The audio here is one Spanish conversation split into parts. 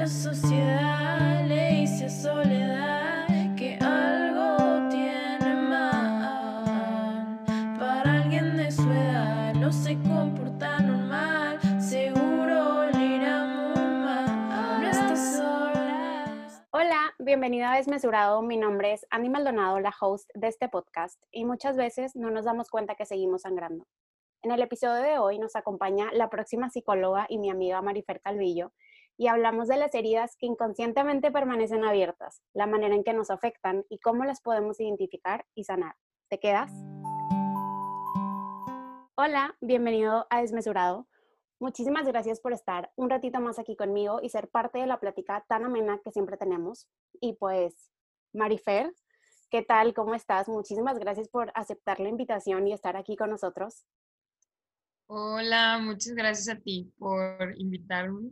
La sociedad le dice a soledad que algo tiene mal. Para alguien de su edad no se comporta normal. Seguro le irá muy mal. No estás sola. Hola, bienvenida a Desmesurado. Mi nombre es Andy Maldonado, la host de este podcast, y muchas veces no nos damos cuenta que seguimos sangrando. En el episodio de hoy nos acompaña la próxima psicóloga y mi amiga Marifer Calvillo, y hablamos de las heridas que inconscientemente permanecen abiertas, la manera en que nos afectan y cómo las podemos identificar y sanar. ¿Te quedas? Hola, bienvenido a Desmesurado. Muchísimas gracias por estar un ratito más aquí conmigo y ser parte de la plática tan amena que siempre tenemos. Y pues, Marifer, ¿qué tal? ¿Cómo estás? Muchísimas gracias por aceptar la invitación y estar aquí con nosotros. Hola, muchas gracias a ti por invitarme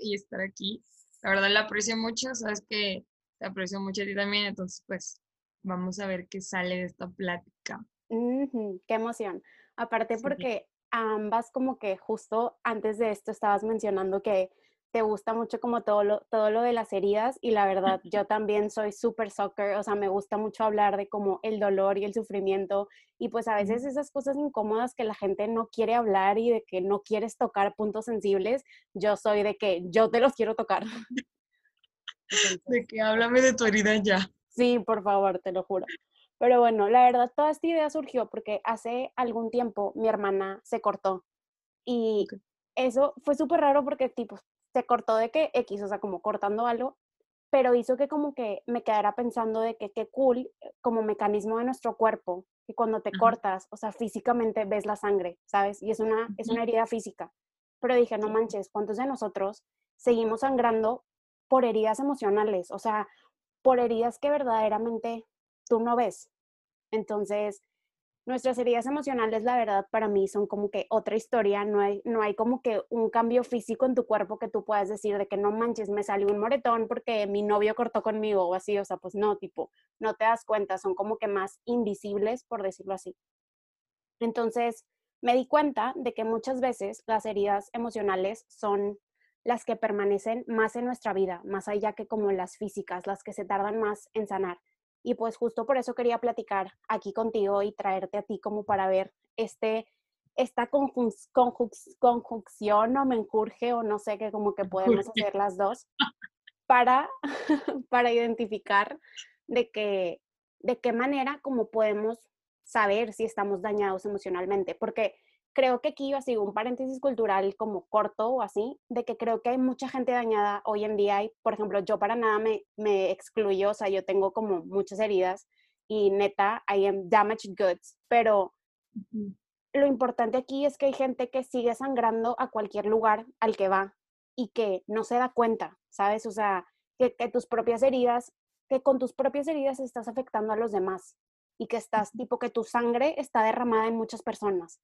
y estar aquí. La verdad la aprecio mucho, sabes que te aprecio mucho a ti también, entonces pues vamos a ver qué sale de esta plática. Qué emoción. Aparte Sí. porque ambas como que justo antes de esto estabas mencionando que te gusta mucho como todo lo, todo lo de las heridas y la verdad yo también soy súper soccer, o sea, me gusta mucho hablar de como el dolor y el sufrimiento y pues a veces esas cosas incómodas que la gente no quiere hablar y de que no quieres tocar puntos sensibles, yo soy de que yo te los quiero tocar. Entonces, De que háblame de tu herida ya. Sí, por favor, te lo juro. Pero bueno, la verdad, toda esta idea surgió porque hace algún tiempo mi hermana se cortó y Ok. eso fue súper raro porque tipo se cortó de que X, o sea, como cortando algo, pero hizo que como que me quedara pensando de que qué cool eh, como mecanismo de nuestro cuerpo, que cuando te Ajá. cortas, o sea, físicamente ves la sangre, ¿sabes? Y es una, es una herida física. Pero dije, no manches, ¿cuántos de nosotros seguimos sangrando por heridas emocionales? O sea, por heridas que verdaderamente tú no ves. Entonces, nuestras heridas emocionales, la verdad, para mí son como que otra historia, no hay, no hay como que un cambio físico en tu cuerpo que tú puedas decir de que no manches, me salió un moretón porque mi novio cortó conmigo o así, o sea, pues no, tipo, no te das cuenta, son como que más invisibles, por decirlo así. Entonces, me di cuenta de que muchas veces las heridas emocionales son las que permanecen más en nuestra vida, más allá que como las físicas, las que se tardan más en sanar. Y pues justo por eso quería platicar aquí contigo y traerte a ti como para ver este, esta conjunc- conjunc- conjunción o menjurje o no sé, que como que podemos hacer las dos para, para identificar de que, de qué manera como podemos saber si estamos dañados emocionalmente, porque creo que aquí así un paréntesis cultural como corto o así, de que creo que hay mucha gente dañada hoy en día y, por ejemplo, yo para nada me, me excluyo, o sea, yo tengo como muchas heridas y neta, I am damaged goods, pero lo importante aquí es que hay gente que sigue sangrando a cualquier lugar al que va y que no se da cuenta, ¿sabes? O sea, que, que tus propias heridas, que con tus propias heridas estás afectando a los demás y que estás, tipo, que tu sangre está derramada en muchas personas.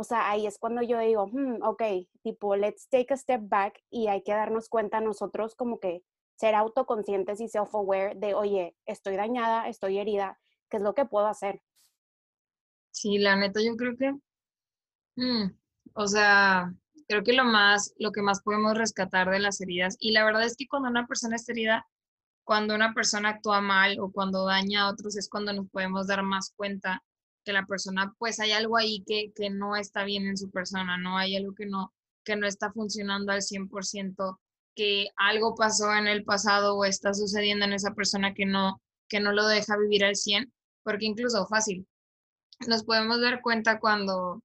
O sea, ahí es cuando yo digo, hmm, ok, tipo, let's take a step back y hay que darnos cuenta nosotros como que ser autoconscientes y self-aware de, oye, estoy dañada, estoy herida, ¿qué es lo que puedo hacer? Sí, la neta, yo creo que, mm, o sea, creo que lo más, lo que más podemos rescatar de las heridas, y la verdad es que cuando una persona está herida, cuando una persona actúa mal o cuando daña a otros, es cuando nos podemos dar más cuenta que la persona, pues hay algo ahí que, que no está bien en su persona, ¿no? Hay algo que no, que no está funcionando al 100%, que algo pasó en el pasado o está sucediendo en esa persona que no, que no lo deja vivir al 100, porque incluso fácil, nos podemos dar cuenta cuando,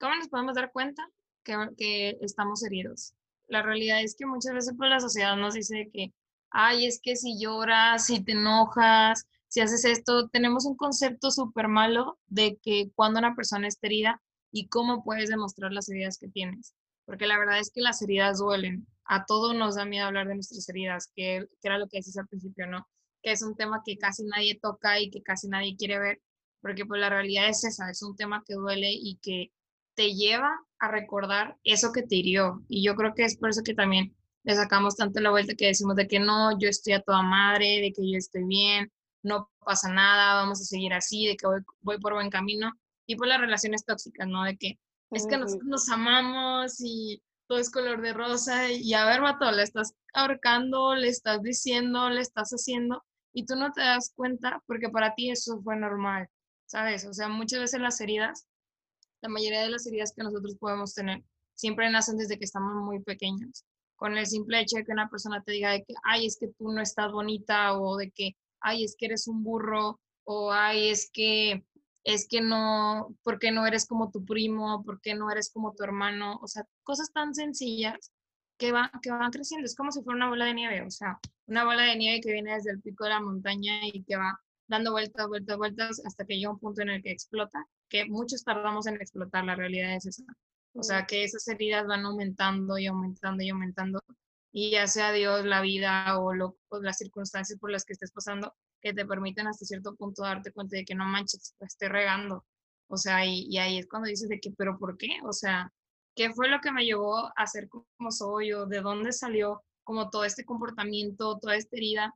¿cómo nos podemos dar cuenta que, que estamos heridos? La realidad es que muchas veces pues, la sociedad nos dice que, ay, es que si lloras, si te enojas, si haces esto, tenemos un concepto súper malo de que cuando una persona está herida y cómo puedes demostrar las heridas que tienes. Porque la verdad es que las heridas duelen. A todos nos da miedo hablar de nuestras heridas, que, era lo que decías al principio, ¿no? Que es un tema que casi nadie toca y que casi nadie quiere ver, porque pues la realidad es esa, es un tema que duele y que te lleva a recordar eso que te hirió. Y yo creo que es por eso que también le sacamos tanto la vuelta que decimos de que no, yo estoy a toda madre, de que yo estoy bien, no pasa nada, vamos a seguir así, de que voy, voy por buen camino. Y por las relaciones tóxicas, ¿no? De que es que nos amamos y todo es color de rosa y a ver, vato, le estás ahorcando, le estás diciendo, le estás haciendo y tú no te das cuenta porque para ti eso fue normal, ¿sabes? O sea, muchas veces las heridas, la mayoría de las heridas que nosotros podemos tener, siempre nacen desde que estamos muy pequeños. Con el simple hecho de que una persona te diga de que, ay, es que tú no estás bonita o de que, ay, es que eres un burro o ay, es que es que no, porque no eres como tu primo, porque no eres como tu hermano, o sea, cosas tan sencillas que van, que van creciendo, es como si fuera una bola de nieve, o sea, una bola de nieve que viene desde el pico de la montaña y que va dando vueltas, vueltas, vueltas hasta que llega un punto en el que explota, que muchos tardamos en explotar, la realidad es esa. O sea, que esas heridas van aumentando y aumentando y aumentando, y ya sea Dios, la vida o, lo, o las circunstancias por las que estés pasando, que te permiten hasta cierto punto darte cuenta de que no manches, la estoy regando. O sea, y, y, ahí es cuando dices de que, pero ¿por qué? O sea, ¿qué fue lo que me llevó a ser como soy o de dónde salió como todo este comportamiento, toda esta herida?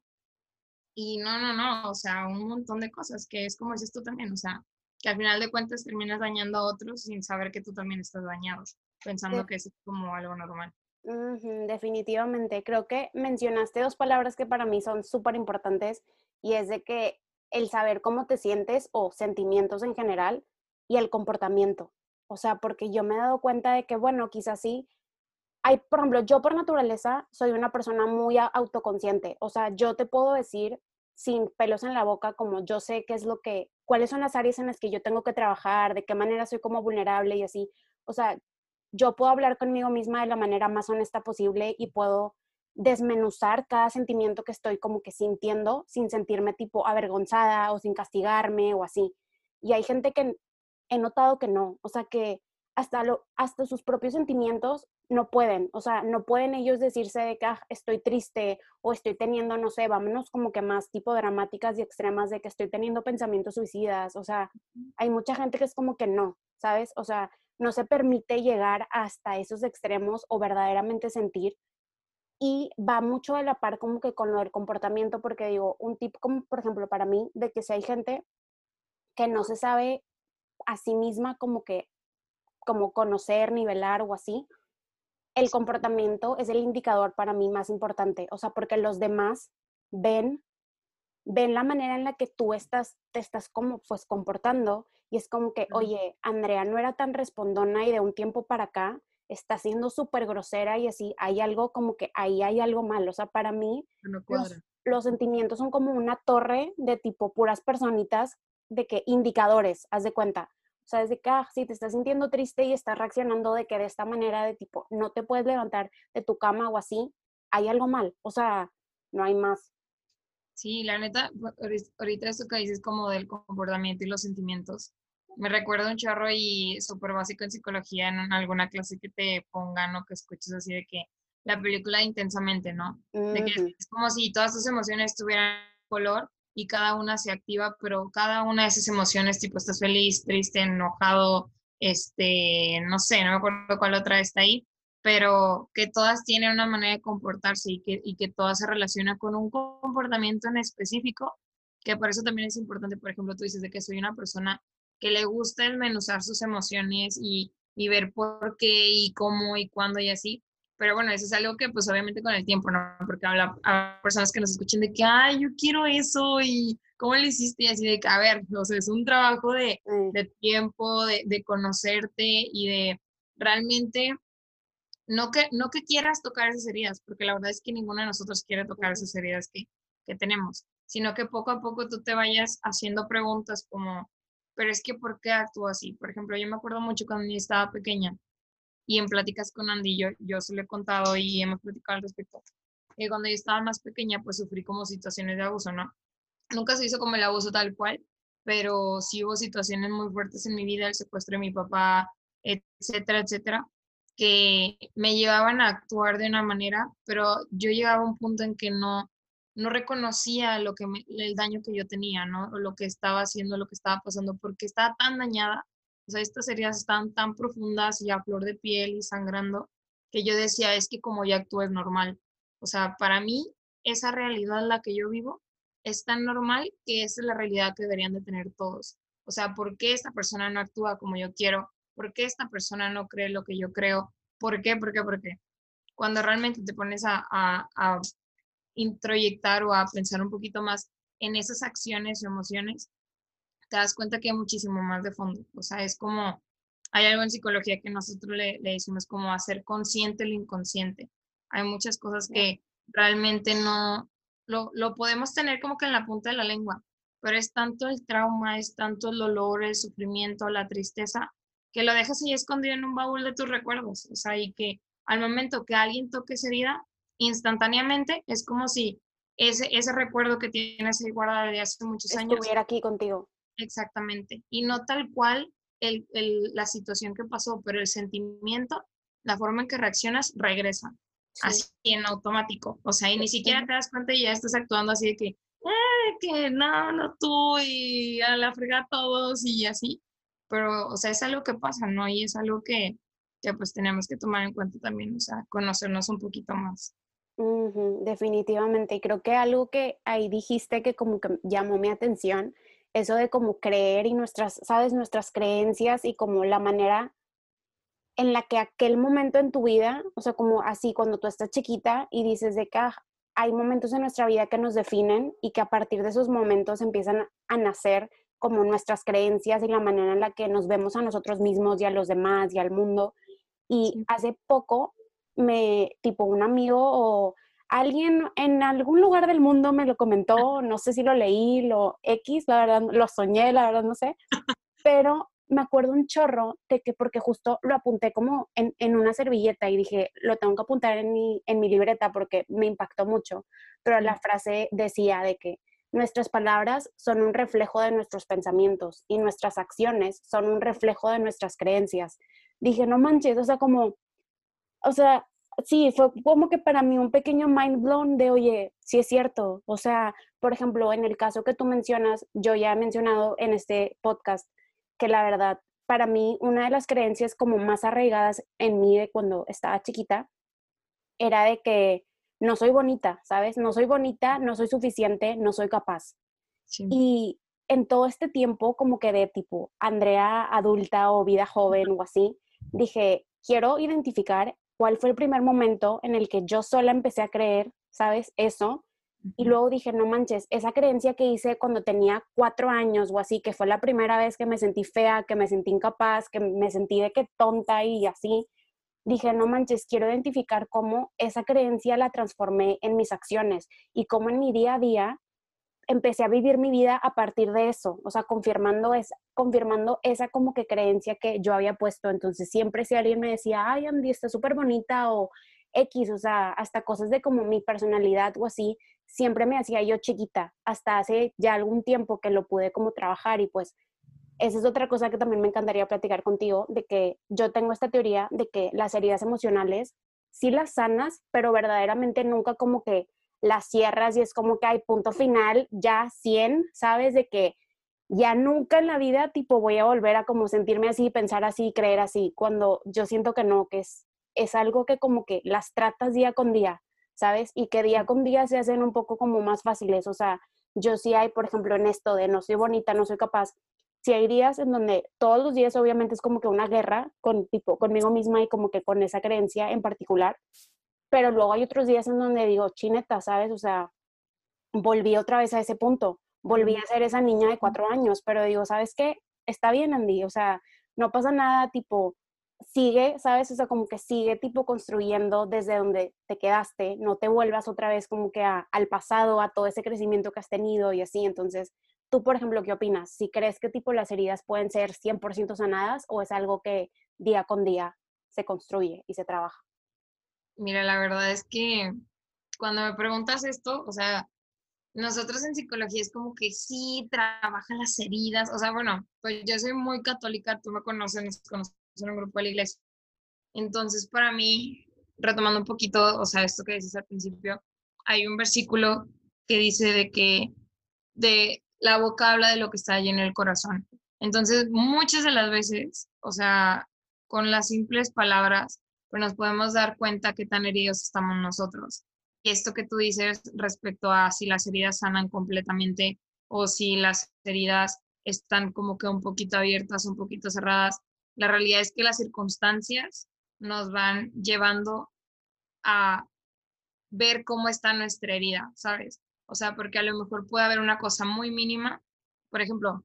Y no, no, no, o sea, un montón de cosas que es como dices tú también, o sea, que al final de cuentas terminas dañando a otros sin saber que tú también estás dañado, pensando que es como algo normal. Definitivamente, creo que mencionaste dos palabras que para mí son súper importantes y es de que el saber cómo te sientes o sentimientos en general y el comportamiento. O sea, porque yo me he dado cuenta de que, bueno, quizás sí, hay, por ejemplo, yo por naturaleza soy una persona muy autoconsciente. O sea, yo te puedo decir sin pelos en la boca como yo sé qué es lo que, cuáles son las áreas en las que yo tengo que trabajar, de qué manera soy como vulnerable y así. O sea, yo puedo hablar conmigo misma de la manera más honesta posible y puedo desmenuzar cada sentimiento que estoy como que sintiendo sin sentirme tipo avergonzada o sin castigarme o así. Y hay gente que he notado que no, o sea que hasta, lo, hasta sus propios sentimientos no pueden, o sea, no pueden ellos decirse de que ah, estoy triste o estoy teniendo, no sé, vámonos como que más tipo dramáticas y extremas de que estoy teniendo pensamientos suicidas, o sea, hay mucha gente que es como que no, ¿sabes? O sea, no se permite llegar hasta esos extremos o verdaderamente sentir y va mucho de la par como que con lo del comportamiento, porque digo, un tip como por ejemplo para mí, de que si hay gente que no se sabe a sí misma como que, como conocer, nivelar o así, el comportamiento es el indicador para mí más importante, o sea, porque los demás ven, ven la manera en la que tú estás, te estás como pues comportando y es como que, oye, Andrea no era tan respondona y de un tiempo para acá está siendo súper grosera y así, hay algo como que ahí hay algo malo. O sea, para mí, los, sentimientos son como una torre de tipo puras personitas, de que indicadores, haz de cuenta. O sea, desde que ah, si te estás sintiendo triste y estás reaccionando de que de esta manera, de tipo, no te puedes levantar de tu cama o así, hay algo mal. O sea, no hay más. Sí, la neta, ahorita esto que dices como del comportamiento y los sentimientos, me recuerda un chorro y súper básico en psicología en alguna clase que te pongan o que escuches así de que la película intensamente, ¿no? De que es como si todas tus emociones tuvieran color y cada una se activa, pero cada una de esas emociones, tipo estás feliz, triste, enojado, este, no sé, no me acuerdo cuál otra está ahí, pero que todas tienen una manera de comportarse y que, y que todas se relacionan con un comportamiento en específico, que por eso también es importante, por ejemplo, tú dices de que soy una persona que le gusta desmenuzar sus emociones y, y ver por qué y cómo y cuándo y así. Pero bueno, eso es algo que pues obviamente con el tiempo, ¿no? Porque habla a personas que nos escuchen de que, ay, yo quiero eso y cómo le hiciste y así de que, a ver, o sea, es un trabajo de, de tiempo, de, de, conocerte y de realmente, no que, no que quieras tocar esas heridas, porque la verdad es que ninguno de nosotros quiere tocar esas heridas que, que tenemos, sino que poco a poco tú te vayas haciendo preguntas como, pero es que ¿por qué actúo así? Por ejemplo, yo me acuerdo mucho cuando yo estaba pequeña y en pláticas con Andy, yo, yo se lo he contado y hemos platicado al respecto. Y cuando yo estaba más pequeña, pues sufrí como situaciones de abuso, ¿no? Nunca se hizo como el abuso tal cual, pero sí hubo situaciones muy fuertes en mi vida, el secuestro de mi papá, etcétera, etcétera, que me llevaban a actuar de una manera, pero yo llegaba a un punto en que no, no reconocía lo que el daño que yo tenía, ¿no? O lo que estaba haciendo, lo que estaba pasando, porque estaba tan dañada, o sea, estas heridas estaban tan profundas y a flor de piel y sangrando, que yo decía, es que como ya actúo es normal. O sea, para mí, esa realidad en la que yo vivo es tan normal que esa es la realidad que deberían de tener todos. O sea, ¿por qué esta persona no actúa como yo quiero? ¿Por qué esta persona no cree lo que yo creo? ¿Por qué? ¿Por qué? Porque cuando realmente te pones a, a, a introyectar o a pensar un poquito más en esas acciones o emociones, te das cuenta que hay muchísimo más de fondo. O sea, es como, hay algo en psicología que nosotros le, le decimos como hacer consciente lo inconsciente. Hay muchas cosas que realmente no, lo, lo podemos tener como que en la punta de la lengua, pero es tanto el trauma, es tanto el dolor, el sufrimiento, la tristeza, que lo dejas ahí escondido en un baúl de tus recuerdos. O sea, y que al momento que alguien toque esa herida, instantáneamente es como si ese, ese recuerdo que tienes ahí guardado de hace muchos años. Estuviera aquí contigo. Exactamente. Y no tal cual el, el, la situación que pasó, pero el sentimiento, la forma en que reaccionas, regresa. Sí. Así en automático. O sea, y ni siquiera te das cuenta y ya estás actuando así de que, eh, que no, no tú y a la frega todos y así. Pero, o sea, es algo que pasa, ¿no? Y es algo que, que pues tenemos que tomar en cuenta también, o sea, conocernos un poquito más. Definitivamente. Y creo que algo que ahí dijiste que como que llamó mi atención, eso de como creer y nuestras, sabes, nuestras creencias y como la manera en la que aquel momento en tu vida, o sea, como así cuando tú estás chiquita y dices de que hay momentos en nuestra vida que nos definen y que a partir de esos momentos empiezan a nacer como nuestras creencias y la manera en la que nos vemos a nosotros mismos y a los demás y al mundo. Y sí. hace poco me, tipo un amigo o alguien en algún lugar del mundo me lo comentó, no sé si lo leí, lo X, la verdad, lo soñé, la verdad no sé, pero me acuerdo un chorro de que porque justo lo apunté como en, en, una servilleta y dije, lo tengo que apuntar en mi, en mi libreta porque me impactó mucho, pero la frase decía de que nuestras palabras son un reflejo de nuestros pensamientos y nuestras acciones son un reflejo de nuestras creencias. Dije, no manches, o sea, como, o sea, sí, fue como que para mí un pequeño mind blown de, oye, sí es cierto. O sea, por ejemplo, en el caso que tú mencionas, yo ya he mencionado en este podcast que la verdad, para mí, una de las creencias como más arraigadas en mí de cuando estaba chiquita era de que no soy bonita, ¿sabes? No soy bonita, no soy suficiente, no soy capaz. Sí. Y en todo este tiempo, como que de tipo Andrea adulta o vida joven o así, dije, quiero identificar cuál fue el primer momento en el que yo sola empecé a creer, ¿sabes? Eso. Y luego dije, no manches, esa creencia que hice cuando tenía cuatro años o así, que fue la primera vez que me sentí fea, que me sentí incapaz, que me sentí de que tonta y así, dije, no manches, quiero identificar cómo esa creencia la transformé en mis acciones y cómo en mi día a día empecé a vivir mi vida a partir de eso, o sea, confirmando, es, confirmando esa como que creencia que yo había puesto. Entonces, siempre si alguien me decía, ay, Andy, está súper bonita o X, o sea, hasta cosas de como mi personalidad o así, siempre me hacía yo chiquita, hasta hace ya algún tiempo que lo pude como trabajar y pues esa es otra cosa que también me encantaría platicar contigo, de que yo tengo esta teoría de que las heridas emocionales sí las sanas, pero verdaderamente nunca como que las cierras y es como que hay punto final, ya 100, ¿sabes? De que ya nunca en la vida tipo voy a volver a como sentirme así, pensar así, creer así, cuando yo siento que no, que es, es algo que como que las tratas día con día, ¿sabes? Y que día con día se hacen un poco como más fáciles, o sea, yo sí hay, por ejemplo, en esto de no soy bonita, no soy capaz, si hay días en donde todos los días obviamente es como que una guerra con tipo conmigo misma y como que con esa creencia en particular, pero luego hay otros días en donde digo, chineta, ¿sabes? O sea, volví otra vez a ese punto, volví a ser esa niña de cuatro años, pero digo, ¿sabes qué? Está bien, Andy, o sea, no pasa nada, tipo, sigue, ¿sabes? O sea, como que sigue, tipo, construyendo desde donde te quedaste, no te vuelvas otra vez como que a, al pasado, a todo ese crecimiento que has tenido y así, entonces, tú, por ejemplo, ¿qué opinas? Si crees que, tipo, las heridas pueden ser 100% sanadas o es algo que día con día se construye y se trabaja? Mira, la verdad es que cuando me preguntas esto, o sea, nosotros en psicología es como que sí, trabaja las heridas, o sea, bueno, pues yo soy muy católica, tú me conoces, nos conoces en un grupo de la iglesia. Entonces, para mí, retomando un poquito, o sea, esto que dices al principio, hay un versículo que dice de que de la boca habla de lo que está allí en el corazón. Entonces, muchas de las veces, o sea, con las simples palabras, pues nos podemos dar cuenta qué tan heridos estamos nosotros. Y esto que tú dices respecto a si las heridas sanan completamente o si las heridas están como que un poquito abiertas, un poquito cerradas, la realidad es que las circunstancias nos van llevando a ver cómo está nuestra herida, ¿sabes? O sea, porque a lo mejor puede haber una cosa muy mínima. Por ejemplo,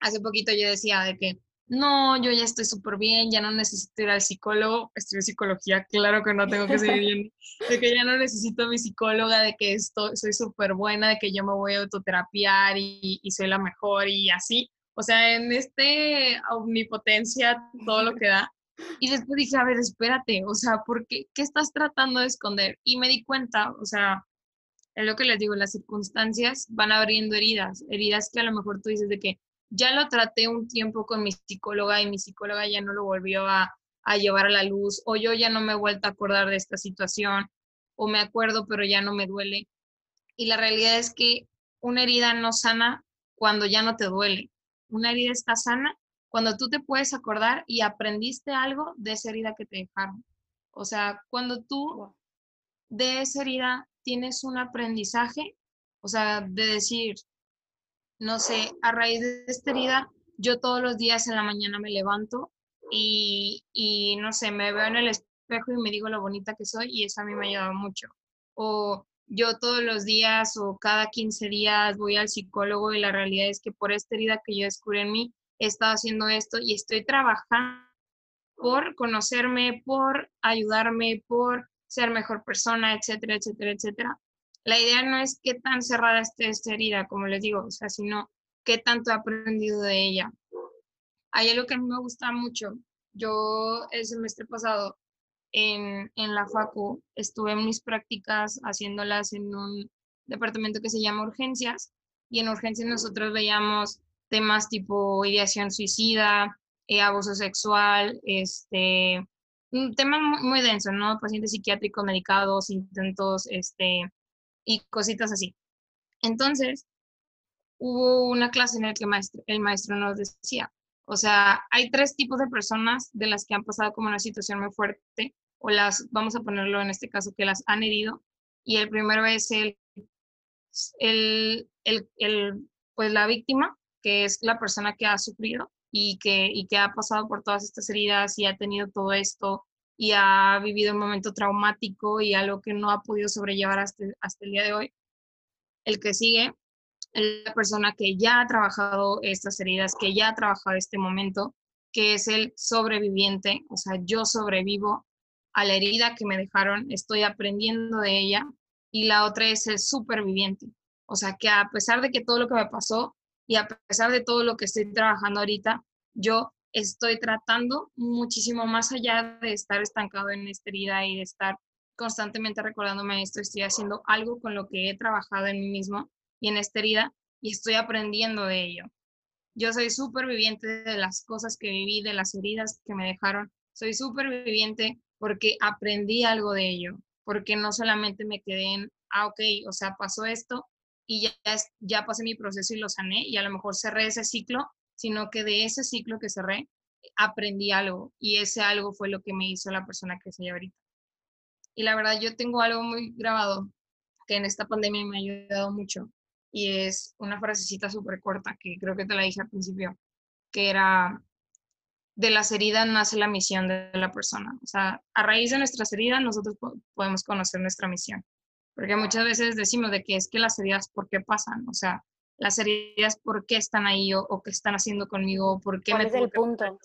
hace poquito yo decía de que no, yo ya estoy súper bien, ya no necesito ir al psicólogo, estudio psicología, claro que no tengo que seguir bien, de que ya no necesito mi psicóloga, de que esto, soy súper buena, de que yo me voy a autoterapiar y, y soy la mejor y así. O sea, en este omnipotencia, todo lo que da. Y después dije, a ver, espérate, o sea, ¿por qué, qué estás tratando de esconder? Y me di cuenta, o sea, es lo que les digo, las circunstancias van abriendo heridas, heridas que a lo mejor tú dices de que ya lo traté un tiempo con mi psicóloga y mi psicóloga ya no lo volvió a, llevar a la luz, o yo ya no me he vuelto a acordar de esta situación, o me acuerdo pero ya no me duele. Y la realidad es que una herida no sana cuando ya no te duele. Una herida está sana cuando tú te puedes acordar y aprendiste algo de esa herida que te dejaron. O sea, cuando tú de esa herida tienes un aprendizaje, o sea, de decir, no sé, a raíz de esta herida, yo todos los días en la mañana me levanto y, y, no sé, me veo en el espejo y me digo lo bonita que soy y eso a mí me ha ayudado mucho. O yo todos los días o cada 15 días voy al psicólogo y la realidad es que por esta herida que yo descubrí en mí, he estado haciendo esto y estoy trabajando por conocerme, por ayudarme, por ser mejor persona, etcétera, etcétera, etcétera la idea no es qué tan cerrada esté esta herida, como les digo, o sea, sino qué tanto he aprendido de ella. Hay algo que a mí me gusta mucho. Yo el semestre pasado en, en la FACU estuve en mis prácticas haciéndolas en un departamento que se llama urgencias y en urgencias nosotros veíamos temas tipo ideación suicida, eh, abuso sexual, este, un tema muy, denso, ¿no? Pacientes psiquiátricos medicados, intentos, este, y cositas así. Entonces, hubo una clase en la que el maestro nos decía, o sea, hay tres tipos de personas de las que han pasado como una situación muy fuerte, o las, vamos a ponerlo en este caso, que las han herido, y el primero es el, el, el, pues la víctima, que es la persona que ha sufrido y que, y que ha pasado por todas estas heridas y ha tenido todo esto y ha vivido un momento traumático y algo que no ha podido sobrellevar hasta, hasta el día de hoy. El que sigue es la persona que ya ha trabajado estas heridas, que ya ha trabajado este momento, que es el sobreviviente, o sea, yo sobrevivo a la herida que me dejaron, estoy aprendiendo de ella, y la otra es el superviviente, o sea, que a pesar de que todo lo que me pasó y a pesar de todo lo que estoy trabajando ahorita, yo estoy tratando muchísimo más allá de estar estancado en esta herida y de estar constantemente recordándome esto, estoy haciendo algo con lo que he trabajado en mí mismo y en esta herida y estoy aprendiendo de ello. Yo soy superviviente de las cosas que viví, de las heridas que me dejaron. Soy superviviente porque aprendí algo de ello, porque no solamente me quedé en, ah, ok, o sea, pasó esto y ya, ya pasé mi proceso y lo sané y a lo mejor cerré ese ciclo sino que de ese ciclo que cerré aprendí algo y ese algo fue lo que me hizo la persona que soy ahorita. Y la verdad, yo tengo algo muy grabado que en esta pandemia me ha ayudado mucho y es una frasecita súper corta que creo que te la dije al principio, que era, de las heridas nace la misión de la persona. O sea, a raíz de nuestras heridas nosotros podemos conocer nuestra misión. Porque muchas veces decimos de que es que las heridas, ¿por qué pasan? O sea, las heridas, por qué están ahí o, qué están haciendo conmigo, por qué ¿Cuál me es el punto?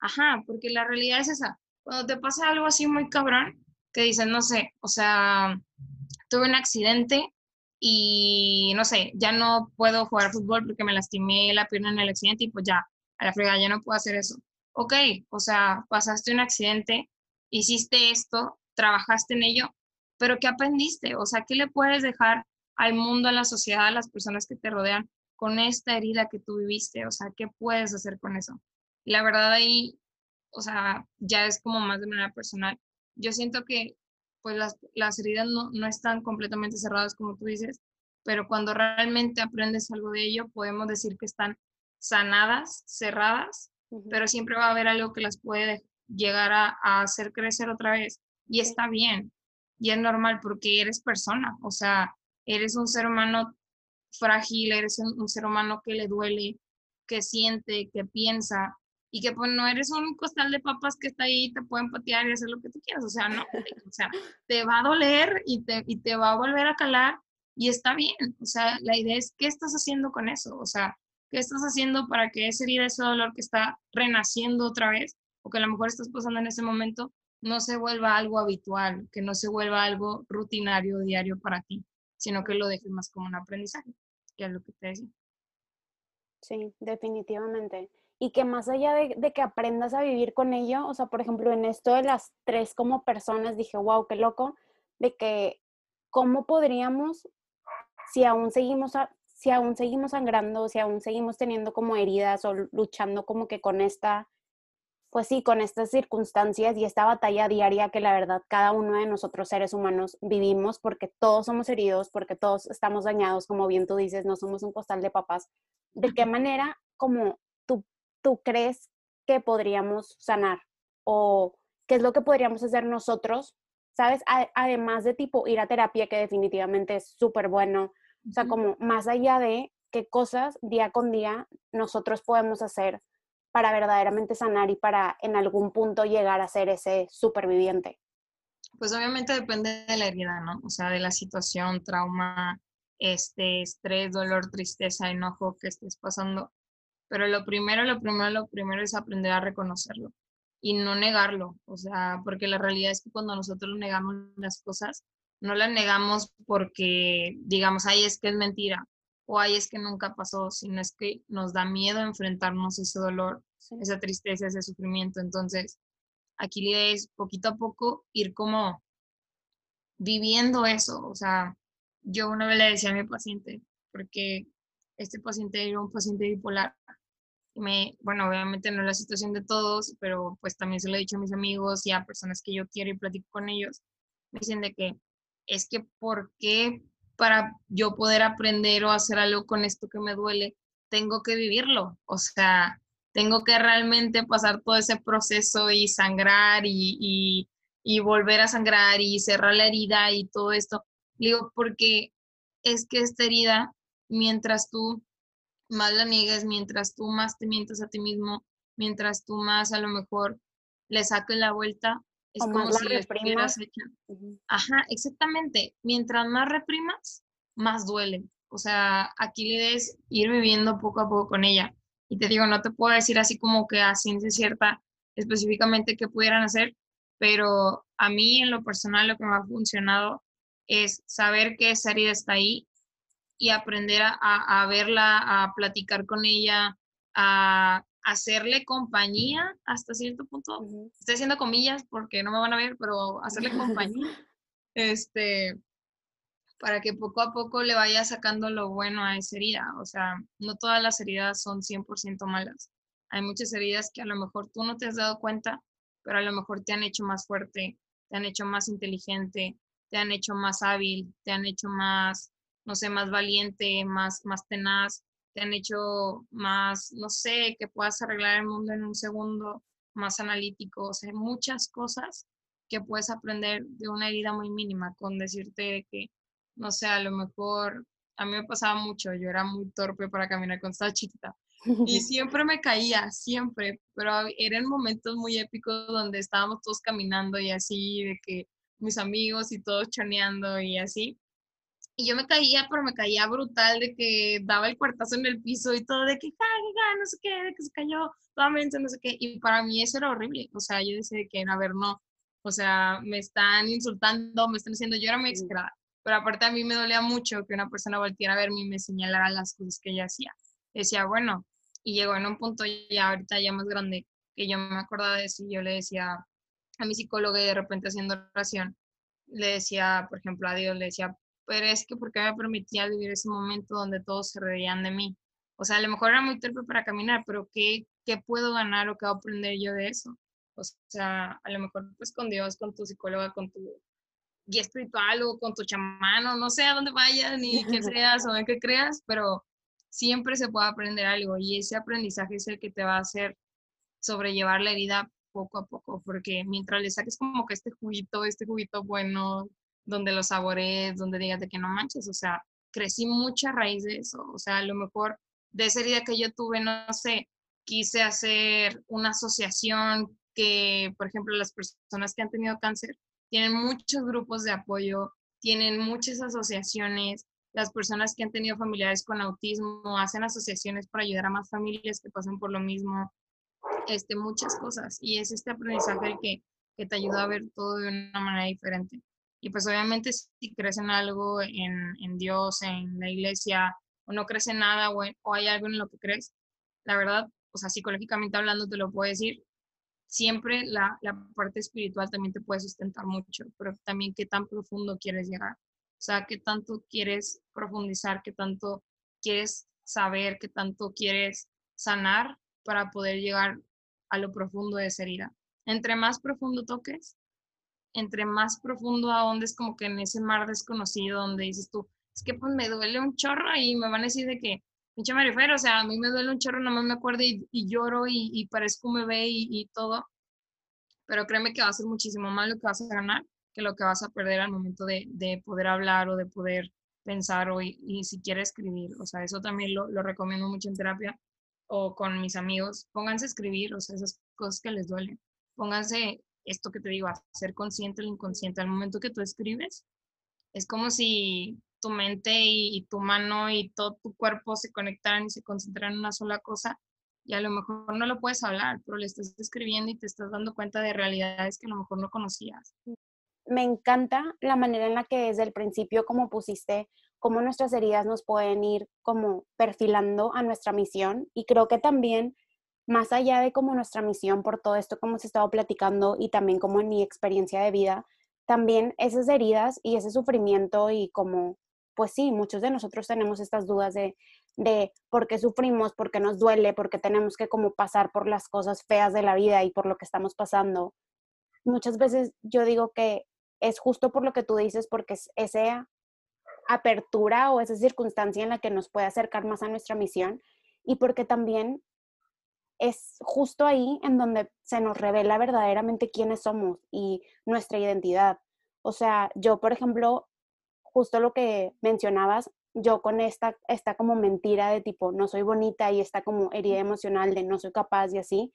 Ajá, porque la realidad es esa. Cuando te pasa algo así muy cabrón, que dicen, no sé, o sea, tuve un accidente y no sé, ya no puedo jugar fútbol porque me lastimé la pierna en el accidente y pues ya, a la fregada ya no puedo hacer eso. Ok, o sea, pasaste un accidente, hiciste esto, trabajaste en ello, pero ¿qué aprendiste? O sea, ¿qué le puedes dejar al mundo, a la sociedad, a las personas que te rodean con esta herida que tú viviste, o sea, ¿qué puedes hacer con eso? Y la verdad ahí, o sea, ya es como más de manera personal. Yo siento que pues las, las heridas no, no están completamente cerradas como tú dices, pero cuando realmente aprendes algo de ello, podemos decir que están sanadas, cerradas, pero siempre va a haber algo que las puede llegar a, a, hacer crecer otra vez. Y está bien, y es normal porque eres persona, o sea, eres un ser humano frágil, eres un, ser humano que le duele, que siente, que piensa, y que pues no eres un costal de papas que está ahí y te pueden patear y hacer lo que tú quieras, o sea, no, o sea, te va a doler y te, y te va a volver a calar y está bien, o sea, la idea es, ¿qué estás haciendo con eso? O sea, ¿qué estás haciendo para que esa herida, ese dolor que está renaciendo otra vez, o que a lo mejor estás pasando en ese momento, no se vuelva algo habitual, que no se vuelva algo rutinario, diario para ti, sino que lo dejes más como un aprendizaje, que es lo que te decía. Sí, definitivamente. Y que más allá de, de, que aprendas a vivir con ello, o sea, por ejemplo, en esto de las tres como personas, dije, wow, qué loco, de que cómo podríamos, si aún seguimos, si aún seguimos sangrando, si aún seguimos teniendo como heridas o luchando como que con esta pues sí, con estas circunstancias y esta batalla diaria que la verdad cada uno de nosotros seres humanos vivimos porque todos somos heridos, porque todos estamos dañados, como bien tú dices, no somos un costal de papas. ¿De qué manera como tú, tú crees que podríamos sanar? ¿O qué es lo que podríamos hacer nosotros? ¿Sabes? además de tipo ir a terapia, que definitivamente es súper bueno. O sea, como más allá de qué cosas día con día nosotros podemos hacer para verdaderamente sanar y para en algún punto llegar a ser ese superviviente? Pues obviamente depende de la herida, ¿no? O sea, de la situación, trauma, este, estrés, dolor, tristeza, enojo que estés pasando. Pero lo primero, lo primero, lo primero es aprender a reconocerlo y no negarlo. O sea, porque la realidad es que cuando nosotros negamos las cosas, no las negamos porque digamos, ay, es que es mentira o ay, es que nunca pasó, sino es que nos da miedo enfrentarnos ese dolor, esa tristeza, ese sufrimiento. Entonces, aquí la idea es poquito a poco ir como viviendo eso. O sea, yo una vez le decía a mi paciente, porque este paciente era un paciente bipolar. Me, bueno, obviamente no es la situación de todos, pero pues también se lo he dicho a mis amigos y a personas que yo quiero y platico con ellos. Me dicen de que es que, ¿por qué para yo poder aprender o hacer algo con esto que me duele, tengo que vivirlo. O sea, tengo que realmente pasar todo ese proceso y sangrar y, y, volver a sangrar y cerrar la herida y todo esto. Digo, porque es que esta herida, mientras tú más la niegues, mientras tú más te mientas a ti mismo, mientras tú más a lo mejor le saques la vuelta, es como si reprimas. Ajá, exactamente. Mientras más reprimas, más duele. O sea, aquí le des ir viviendo poco a poco con ella. Y te digo, no te puedo decir así como que a ciencia cierta específicamente qué pudieran hacer, pero a mí en lo personal lo que me ha funcionado es saber que esa herida está ahí y aprender a, a verla, a platicar con ella, a hacerle compañía hasta cierto punto. Estoy haciendo comillas porque no me van a ver, pero hacerle compañía. este, para que poco a poco le vaya sacando lo bueno a esa herida. O sea, no todas las heridas son 100% malas. Hay muchas heridas que a lo mejor tú no te has dado cuenta, pero a lo mejor te han hecho más fuerte, te han hecho más inteligente, te han hecho más hábil, te han hecho más, no sé, más valiente, más, más tenaz te han hecho más, no sé, que puedas arreglar el mundo en un segundo, más analítico, o sea, muchas cosas que puedes aprender de una herida muy mínima, con decirte que, no sé, a lo mejor, a mí me pasaba mucho, yo era muy torpe para caminar con estaba chiquita, y siempre me caía, siempre, pero eran momentos muy épicos donde estábamos todos caminando y así, de que mis amigos y todos choneando y así, y yo me caía, pero me caía brutal de que daba el cuartazo en el piso y todo, de que, ja, no sé qué, de que se cayó, totalmente, no sé qué. Y para mí eso era horrible. O sea, yo decía que, a ver, no. O sea, me están insultando, me están diciendo, yo era muy exagerada. Pero aparte a mí me dolía mucho que una persona volteara a verme y me señalara las cosas que ella hacía. Decía, bueno, y llegó en un punto ya ahorita ya más grande que yo me acordaba de eso y yo le decía a mi psicóloga y de repente haciendo oración, le decía, por ejemplo, a Dios, le decía, pero es que porque me permitía vivir ese momento donde todos se reían de mí. O sea, a lo mejor era muy torpe para caminar, pero ¿qué, qué puedo ganar o qué voy a aprender yo de eso? O sea, a lo mejor pues con Dios, con tu psicóloga, con tu guía espiritual o con tu chamán o no sé a dónde vayas ni qué seas o en qué creas, pero siempre se puede aprender algo y ese aprendizaje es el que te va a hacer sobrellevar la herida poco a poco, porque mientras le saques como que este juguito, este juguito bueno, donde lo saborees, donde digas de que no manches, o sea, crecí mucha raíz de eso, o sea, a lo mejor de esa herida que yo tuve, no sé, quise hacer una asociación que, por ejemplo, las personas que han tenido cáncer tienen muchos grupos de apoyo, tienen muchas asociaciones, las personas que han tenido familiares con autismo hacen asociaciones para ayudar a más familias que pasan por lo mismo, este, muchas cosas. Y es este aprendizaje el que, que te ayuda a ver todo de una manera diferente. Y pues obviamente si crees en algo, en, en Dios, en la iglesia, o no crees en nada, o, o hay algo en lo que crees, la verdad, o sea, psicológicamente hablando te lo puedo decir, siempre la, la, parte espiritual también te puede sustentar mucho, pero también qué tan profundo quieres llegar. O sea, qué tanto quieres profundizar, qué tanto quieres saber, qué tanto quieres sanar para poder llegar a lo profundo de esa herida. Entre más profundo toques, entre más profundo ahondes como que en ese mar desconocido donde dices tú, es que pues me duele un chorro y me van a decir de que, pinche marifero, o sea, a mí me duele un chorro, más me acuerdo y, lloro y, y, parezco un bebé y, y todo, pero créeme que va a ser muchísimo más lo que vas a ganar que lo que vas a perder al momento de, de poder hablar o de poder pensar o y, si quieres escribir. O sea, eso también lo, lo, recomiendo mucho en terapia o con mis amigos. Pónganse a escribir, o sea, esas cosas que les duelen. Pónganse esto que te digo, a ser consciente del inconsciente. Al momento que tú escribes, es como si tu mente y, y, tu mano y todo tu cuerpo se conectaran y se concentraran en una sola cosa. Y a lo mejor no lo puedes hablar, pero le estás escribiendo y te estás dando cuenta de realidades que a lo mejor no conocías me encanta la manera en la que desde el principio, como pusiste, cómo nuestras heridas nos pueden ir como perfilando a nuestra misión. Y creo que también, más allá de como nuestra misión por todo esto como se estado platicando y también como en mi experiencia de vida, también esas heridas y ese sufrimiento y como, pues sí, muchos de nosotros tenemos estas dudas de, de por qué sufrimos, por qué nos duele, por qué tenemos que como pasar por las cosas feas de la vida y por lo que estamos pasando. Muchas veces yo digo que es justo por lo que tú dices, porque es esa apertura o esa circunstancia en la que nos puede acercar más a nuestra misión y porque también es justo ahí en donde se nos revela verdaderamente quiénes somos y nuestra identidad. O sea, yo, por ejemplo, justo lo que mencionabas, yo con esta, esta como mentira de tipo, no soy bonita y esta como herida emocional de no soy capaz y así,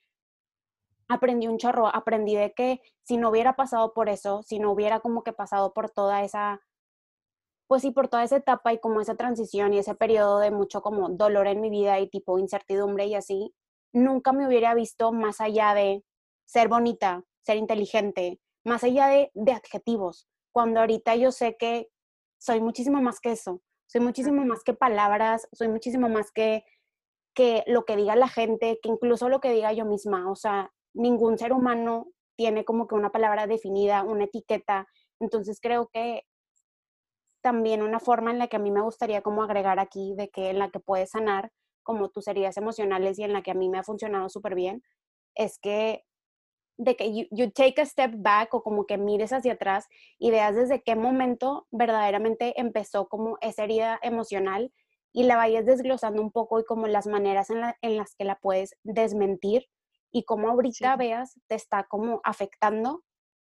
aprendí un chorro, aprendí de que si no hubiera pasado por eso, si no hubiera como que pasado por toda esa, pues sí, por toda esa etapa y como esa transición y ese periodo de mucho como dolor en mi vida y tipo incertidumbre y así, nunca me hubiera visto más allá de ser bonita, ser inteligente, más allá de, de adjetivos, cuando ahorita yo sé que soy muchísimo más que eso, soy muchísimo más que palabras, soy muchísimo más que que lo que diga la gente, que incluso lo que diga yo misma, o sea, ningún ser humano tiene como que una palabra definida, una etiqueta. Entonces creo que también una forma en la que a mí me gustaría como agregar aquí, de que en la que puedes sanar como tus heridas emocionales y en la que a mí me ha funcionado súper bien, es que de que you, you, take a step back o como que mires hacia atrás y veas desde qué momento verdaderamente empezó como esa herida emocional y la vayas desglosando un poco y como las maneras en, en las que la puedes desmentir y cómo ahorita veas te está como afectando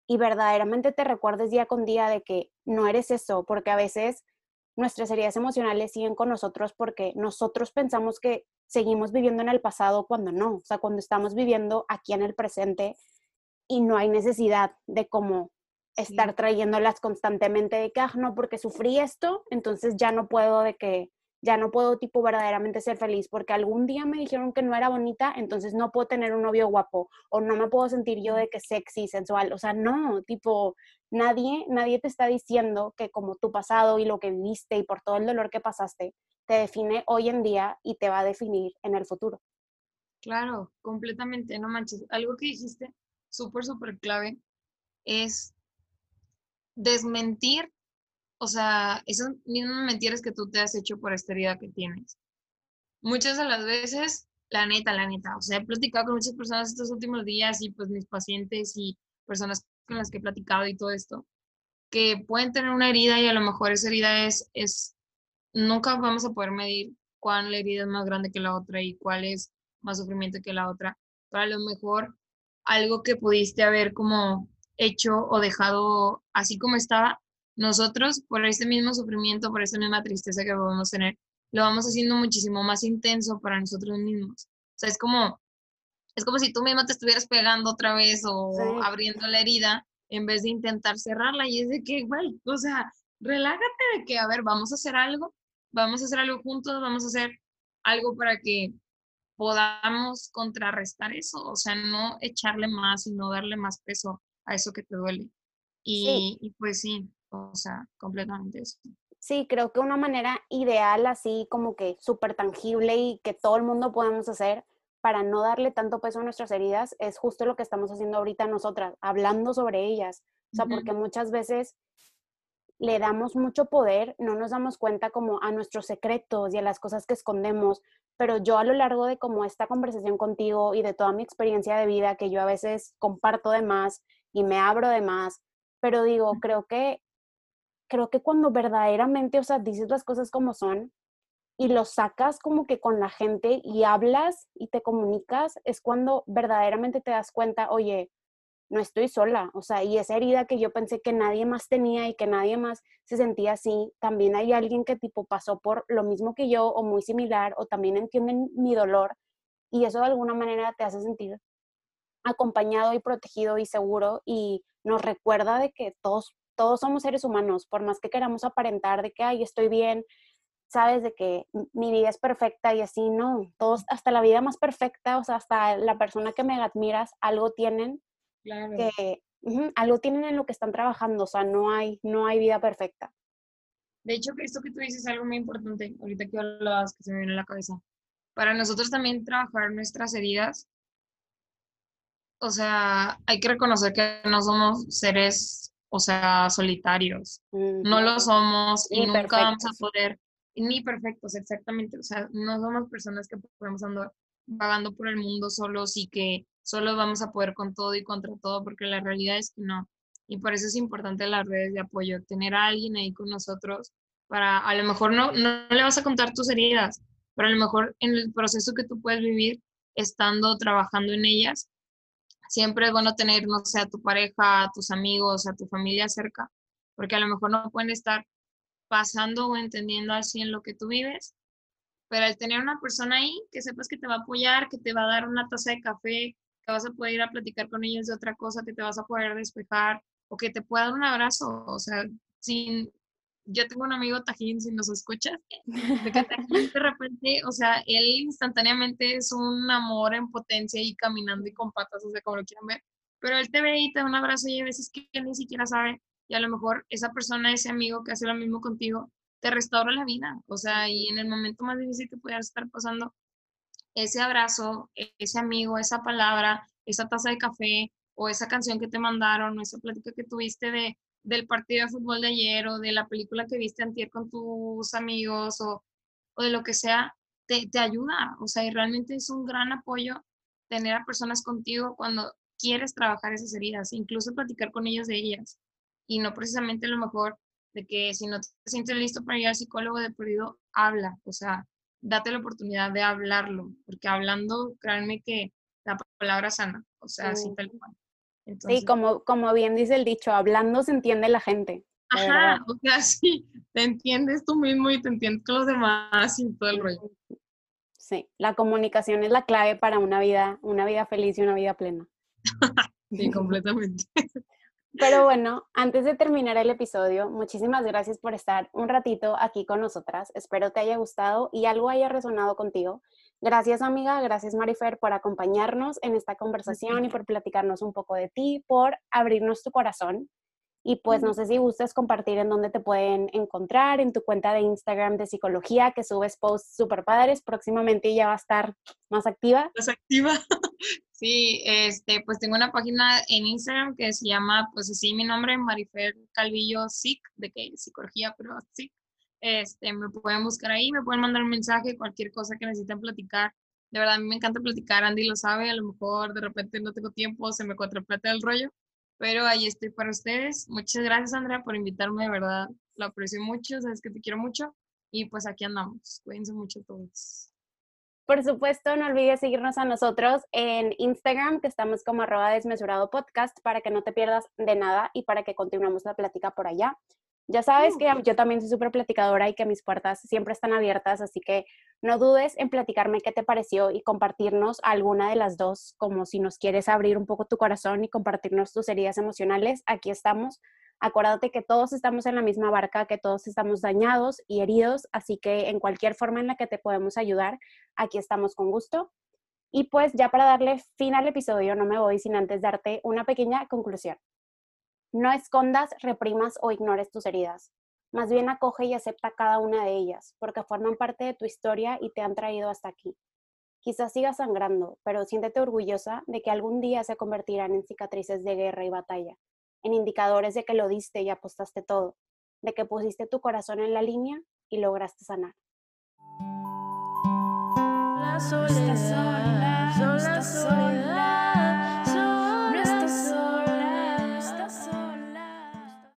y verdaderamente te recuerdes día con día de que no eres eso, porque a veces nuestras heridas emocionales siguen con nosotros porque nosotros pensamos que seguimos viviendo en el pasado cuando no, o sea, cuando estamos viviendo aquí en el presente y no hay necesidad de cómo estar trayéndolas constantemente de que, ah, no, porque sufrí esto, entonces ya no puedo de que ya no puedo tipo verdaderamente ser feliz porque algún día me dijeron que no era bonita, entonces no puedo tener un novio guapo o no me puedo sentir yo de que sexy, sensual, o sea, no, tipo nadie nadie te está diciendo que como tu pasado y lo que viviste y por todo el dolor que pasaste te define hoy en día y te va a definir en el futuro. Claro, completamente, no manches. Algo que dijiste súper súper clave es desmentir o sea, esas mismas mentiras que tú te has hecho por esta herida que tienes. Muchas de las veces, la neta, la neta, o sea, he platicado con muchas personas estos últimos días y pues mis pacientes y personas con las que he platicado y todo esto, que pueden tener una herida y a lo mejor esa herida es, es, nunca vamos a poder medir cuál herida es más grande que la otra y cuál es más sufrimiento que la otra, pero a lo mejor algo que pudiste haber como hecho o dejado así como estaba, nosotros por este mismo sufrimiento, por esta misma tristeza que podemos tener, lo vamos haciendo muchísimo más intenso para nosotros mismos. O sea, es como es como si tú mismo te estuvieras pegando otra vez o Sí. abriendo la herida en vez de intentar cerrarla. Y es de que, güey, o sea, relájate de que, a ver, vamos a hacer algo, vamos a hacer algo juntos, vamos a hacer algo para que podamos contrarrestar eso, o sea, no echarle más y no darle más peso a eso que te duele. Y, y pues sí, o sea, completamente eso. Sí, creo que una manera ideal, así como que súper tangible y que todo el mundo podemos hacer para no darle tanto peso a nuestras heridas es justo lo que estamos haciendo ahorita nosotras, hablando sobre ellas. O sea, porque muchas veces le damos mucho poder, no nos damos cuenta como a nuestros secretos y a las cosas que escondemos, pero yo a lo largo de como esta conversación contigo y de toda mi experiencia de vida, que yo a veces comparto de más y me abro de más, pero digo, creo que creo que cuando verdaderamente, o sea, dices las cosas como son y lo sacas como que con la gente y hablas y te comunicas, es cuando verdaderamente te das cuenta, oye, no estoy sola, o sea, y esa herida que yo pensé que nadie más tenía y que nadie más se sentía así, también hay alguien que tipo pasó por lo mismo que yo o muy similar o también entienden mi dolor y eso de alguna manera te hace sentir acompañado y protegido y seguro y nos recuerda de que todos todos somos seres humanos, por más que queramos aparentar de que, ay, estoy bien, sabes, de que mi vida es perfecta y así, no, todos, hasta la vida más perfecta, o sea, hasta la persona que me admiras, algo tienen Claro. que, algo tienen en lo que están trabajando, o sea, no hay, no hay vida perfecta. De hecho, esto que tú dices es algo muy importante, ahorita que hablabas, que se me viene a la cabeza. Para nosotros también trabajar nuestras heridas, o sea, hay que reconocer que no somos seres, o sea, solitarios. No Ujú. lo somos y Ni nunca vamos a poder, ni perfectos, exactamente. O sea, no somos personas que podemos andar vagando por el mundo solos y que solo vamos a poder con todo y contra todo, porque la realidad es que no. Y por eso es importante las redes de apoyo, tener a alguien ahí con nosotros para, a lo mejor no, no le vas a contar tus heridas, pero a lo mejor en el proceso que tú puedes vivir estando trabajando en ellas, siempre es bueno tener, no sé, a tu pareja, a tus amigos, a tu familia cerca, porque a lo mejor no pueden estar pasando o entendiendo al 100 lo que tú vives, pero al tener una persona ahí que sepas que te va a apoyar, que te va a dar una taza de café, que vas a poder ir a platicar con ellos de otra cosa, que te vas a poder despejar o que te pueda dar un abrazo, o sea, sin yo tengo un amigo Tajín, si nos escuchas, de repente, o sea, él instantáneamente es un amor en potencia y caminando y con patas, o sea, como lo quieran ver, pero él te ve y te da un abrazo y hay veces que él ni siquiera sabe y a lo mejor esa persona, ese amigo que hace lo mismo contigo, te restaura la vida, o sea, y en el momento más difícil que pudieras estar pasando, ese abrazo, ese amigo, esa palabra, esa taza de café o esa canción que te mandaron o esa plática que tuviste de, del partido de fútbol de ayer o de la película que viste antier con tus amigos o, o de lo que sea, te, te ayuda, o sea, y realmente es un gran apoyo tener a personas contigo cuando quieres trabajar esas heridas, incluso platicar con ellos de ellas y no precisamente a lo mejor de que si no te sientes listo para ir al psicólogo de perdido, habla, o sea, date la oportunidad de hablarlo, porque hablando, créanme que la palabra sana, o sea, así Sí. tal cual. Sí, Entonces, como, como bien dice el dicho, hablando se entiende la gente. verdad. ajá, o sea, sí, te entiendes tú mismo y te entiendes con los demás y todo el rollo. Sí, la comunicación es la clave para una vida, una vida feliz y una vida plena. Sí, completamente. Pero bueno, antes de terminar el episodio, muchísimas gracias por estar un ratito aquí con nosotras. Espero te haya gustado y algo haya resonado contigo. Gracias amiga, gracias Marifer por acompañarnos en esta conversación y por platicarnos un poco de ti, por abrirnos tu corazón. Y pues no sé si gustas compartir en dónde te pueden encontrar, en tu cuenta de Instagram de psicología, que subes posts super padres. Próximamente ya va a estar más activa. ¿Estás activa? Sí, este, pues tengo una página en Instagram que se llama, pues así mi nombre, Marifer Calvillo Sic, de que psicología, pero Sic. Este, me pueden buscar ahí, me pueden mandar un mensaje, cualquier cosa que necesiten platicar. De verdad, a mí me encanta platicar, Andy lo sabe, a lo mejor de repente no tengo tiempo, se me cuatroplata el rollo, pero ahí estoy para ustedes. Muchas gracias, Andrea, por invitarme, de verdad, lo aprecio mucho, sabes que te quiero mucho y pues aquí andamos. Cuídense mucho todos. Por supuesto, no olvides seguirnos a nosotros en Instagram, que estamos como arroba desmesurado podcast, para que no te pierdas de nada y para que continuemos la plática por allá. Ya sabes que yo también soy súper platicadora y que mis puertas siempre están abiertas, así que no dudes en platicarme qué te pareció y compartirnos alguna de las dos, como si nos quieres abrir un poco tu corazón y compartirnos tus heridas emocionales. Aquí estamos. Acuérdate que todos estamos en la misma barca, que todos estamos dañados y heridos, así que en cualquier forma en la que te podemos ayudar, aquí estamos con gusto. Y pues ya para darle fin al episodio, no me voy sin antes darte una pequeña conclusión. No escondas, reprimas o ignores tus heridas. Más bien acoge y acepta cada una de ellas, porque forman parte de tu historia y te han traído hasta aquí. Quizás sigas sangrando, pero siéntete orgullosa de que algún día se convertirán en cicatrices de guerra y batalla, en indicadores de que lo diste y apostaste todo, de que pusiste tu corazón en la línea y lograste sanar. La soledad, sola, soledad.